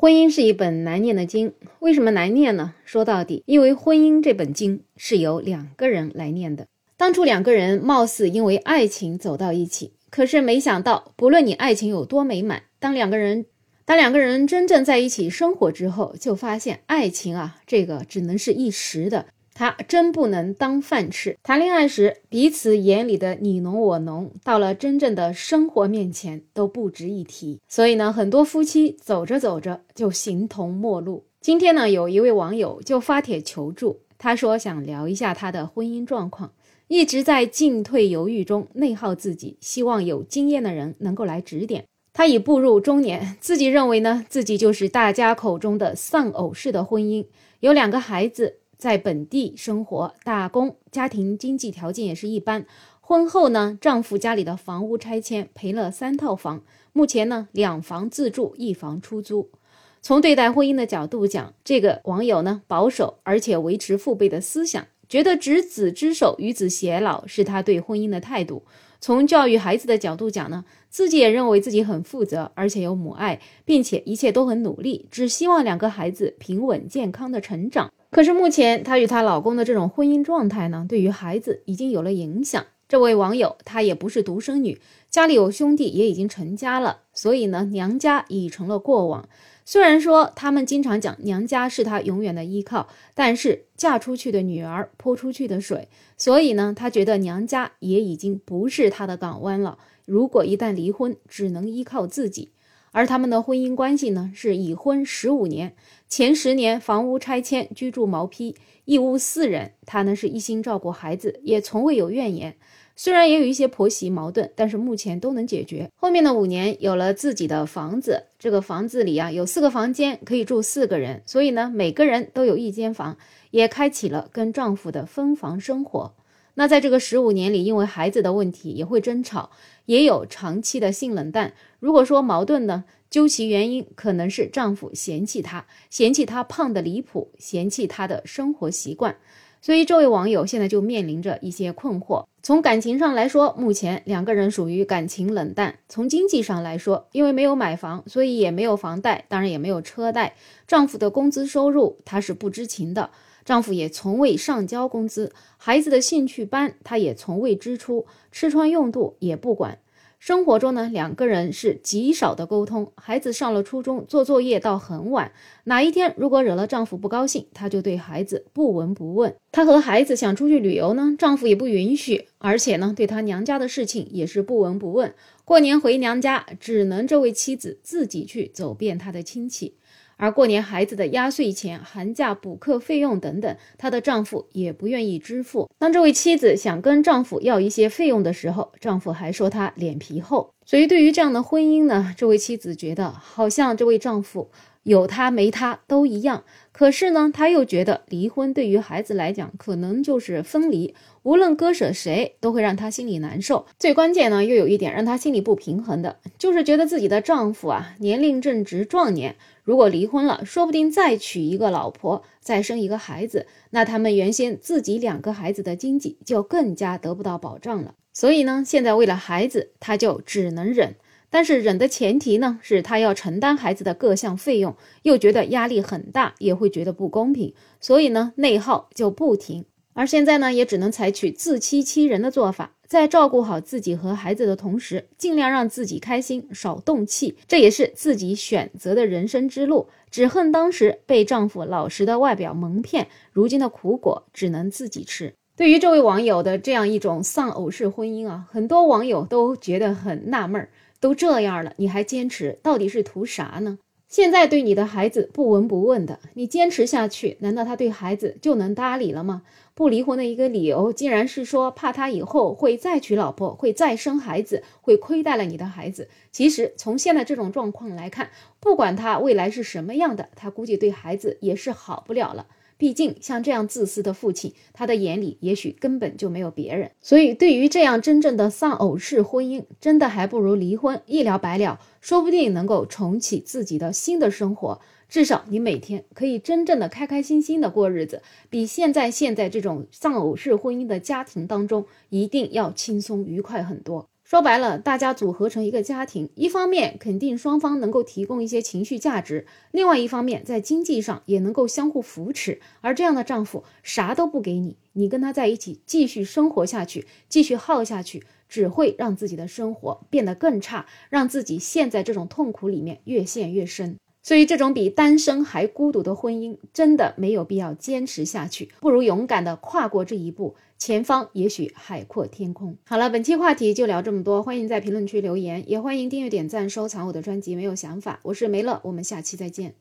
婚姻是一本难念的经，为什么难念呢？说到底，因为婚姻这本经是由两个人来念的。当初两个人貌似因为爱情走到一起，可是没想到，不论你爱情有多美满，当两个人当两个人真正在一起生活之后，就发现爱情啊，这个只能是一时的。他真不能当饭吃。谈恋爱时，彼此眼里的你侬我侬，到了真正的生活面前都不值一提。所以呢，很多夫妻走着走着就形同陌路。今天呢，有一位网友就发帖求助，他说想聊一下他的婚姻状况，一直在进退犹豫中内耗自己，希望有经验的人能够来指点。他已步入中年，自己认为呢，自己就是大家口中的丧偶式的婚姻，有两个孩子。在本地生活打工，家庭经济条件也是一般。婚后呢，丈夫家里的房屋拆迁赔了三套房，目前呢两房自住，一房出租。从对待婚姻的角度讲，这个网友呢保守，而且维持父辈的思想，觉得执子之手，与子偕老是他对婚姻的态度。从教育孩子的角度讲呢，自己也认为自己很负责，而且有母爱，并且一切都很努力，只希望两个孩子平稳健康的成长。可是目前她与她老公的这种婚姻状态呢，对于孩子已经有了影响。这位网友她也不是独生女，家里有兄弟也已经成家了，所以呢，娘家已成了过往。虽然说他们经常讲娘家是她永远的依靠，但是嫁出去的女儿泼出去的水，所以呢，她觉得娘家也已经不是她的港湾了。如果一旦离婚，只能依靠自己。而他们的婚姻关系呢，是已婚十五年，前十年房屋拆迁，居住毛坯，一屋四人，他呢是一心照顾孩子，也从未有怨言。虽然也有一些婆媳矛盾，但是目前都能解决。后面的五年有了自己的房子，这个房子里啊有四个房间，可以住四个人，所以呢每个人都有一间房，也开启了跟丈夫的分房生活。那在这个十五年里，因为孩子的问题也会争吵，也有长期的性冷淡。如果说矛盾呢，究其原因，可能是丈夫嫌弃她，嫌弃她胖的离谱，嫌弃她的生活习惯。所以这位网友现在就面临着一些困惑。从感情上来说，目前两个人属于感情冷淡；从经济上来说，因为没有买房，所以也没有房贷，当然也没有车贷。丈夫的工资收入，她是不知情的。丈夫也从未上交工资，孩子的兴趣班他也从未支出，吃穿用度也不管。生活中呢，两个人是极少的沟通。孩子上了初中，做作业到很晚。哪一天如果惹了丈夫不高兴，她就对孩子不闻不问。她和孩子想出去旅游呢，丈夫也不允许，而且呢，对她娘家的事情也是不闻不问。过年回娘家，只能这位妻子自己去走遍她的亲戚。而过年孩子的压岁钱、寒假补课费用等等，她的丈夫也不愿意支付。当这位妻子想跟丈夫要一些费用的时候，丈夫还说她脸皮厚。所以对于这样的婚姻呢，这位妻子觉得好像这位丈夫有他没他都一样。可是呢，她又觉得离婚对于孩子来讲，可能就是分离，无论割舍谁，都会让她心里难受。最关键呢，又有一点让她心里不平衡的，就是觉得自己的丈夫啊，年龄正值壮年。如果离婚了，说不定再娶一个老婆，再生一个孩子，那他们原先自己两个孩子的经济就更加得不到保障了。所以呢，现在为了孩子，他就只能忍。但是忍的前提呢，是他要承担孩子的各项费用，又觉得压力很大，也会觉得不公平，所以呢，内耗就不停。而现在呢，也只能采取自欺欺人的做法。在照顾好自己和孩子的同时，尽量让自己开心，少动气，这也是自己选择的人生之路。只恨当时被丈夫老实的外表蒙骗，如今的苦果只能自己吃。对于这位网友的这样一种丧偶式婚姻啊，很多网友都觉得很纳闷儿，都这样了，你还坚持，到底是图啥呢？现在对你的孩子不闻不问的，你坚持下去，难道他对孩子就能搭理了吗？不离婚的一个理由，竟然是说怕他以后会再娶老婆，会再生孩子，会亏待了你的孩子。其实从现在这种状况来看，不管他未来是什么样的，他估计对孩子也是好不了了。毕竟，像这样自私的父亲，他的眼里也许根本就没有别人。所以，对于这样真正的丧偶式婚姻，真的还不如离婚，一了百了，说不定能够重启自己的新的生活。至少，你每天可以真正的开开心心的过日子，比现在现在这种丧偶式婚姻的家庭当中，一定要轻松愉快很多。说白了，大家组合成一个家庭，一方面肯定双方能够提供一些情绪价值，另外一方面在经济上也能够相互扶持。而这样的丈夫啥都不给你，你跟他在一起继续生活下去，继续耗下去，只会让自己的生活变得更差，让自己陷在这种痛苦里面越陷越深。所以，这种比单身还孤独的婚姻，真的没有必要坚持下去，不如勇敢的跨过这一步，前方也许海阔天空。好了，本期话题就聊这么多，欢迎在评论区留言，也欢迎订阅、点赞、收藏我的专辑。没有想法，我是梅乐，我们下期再见。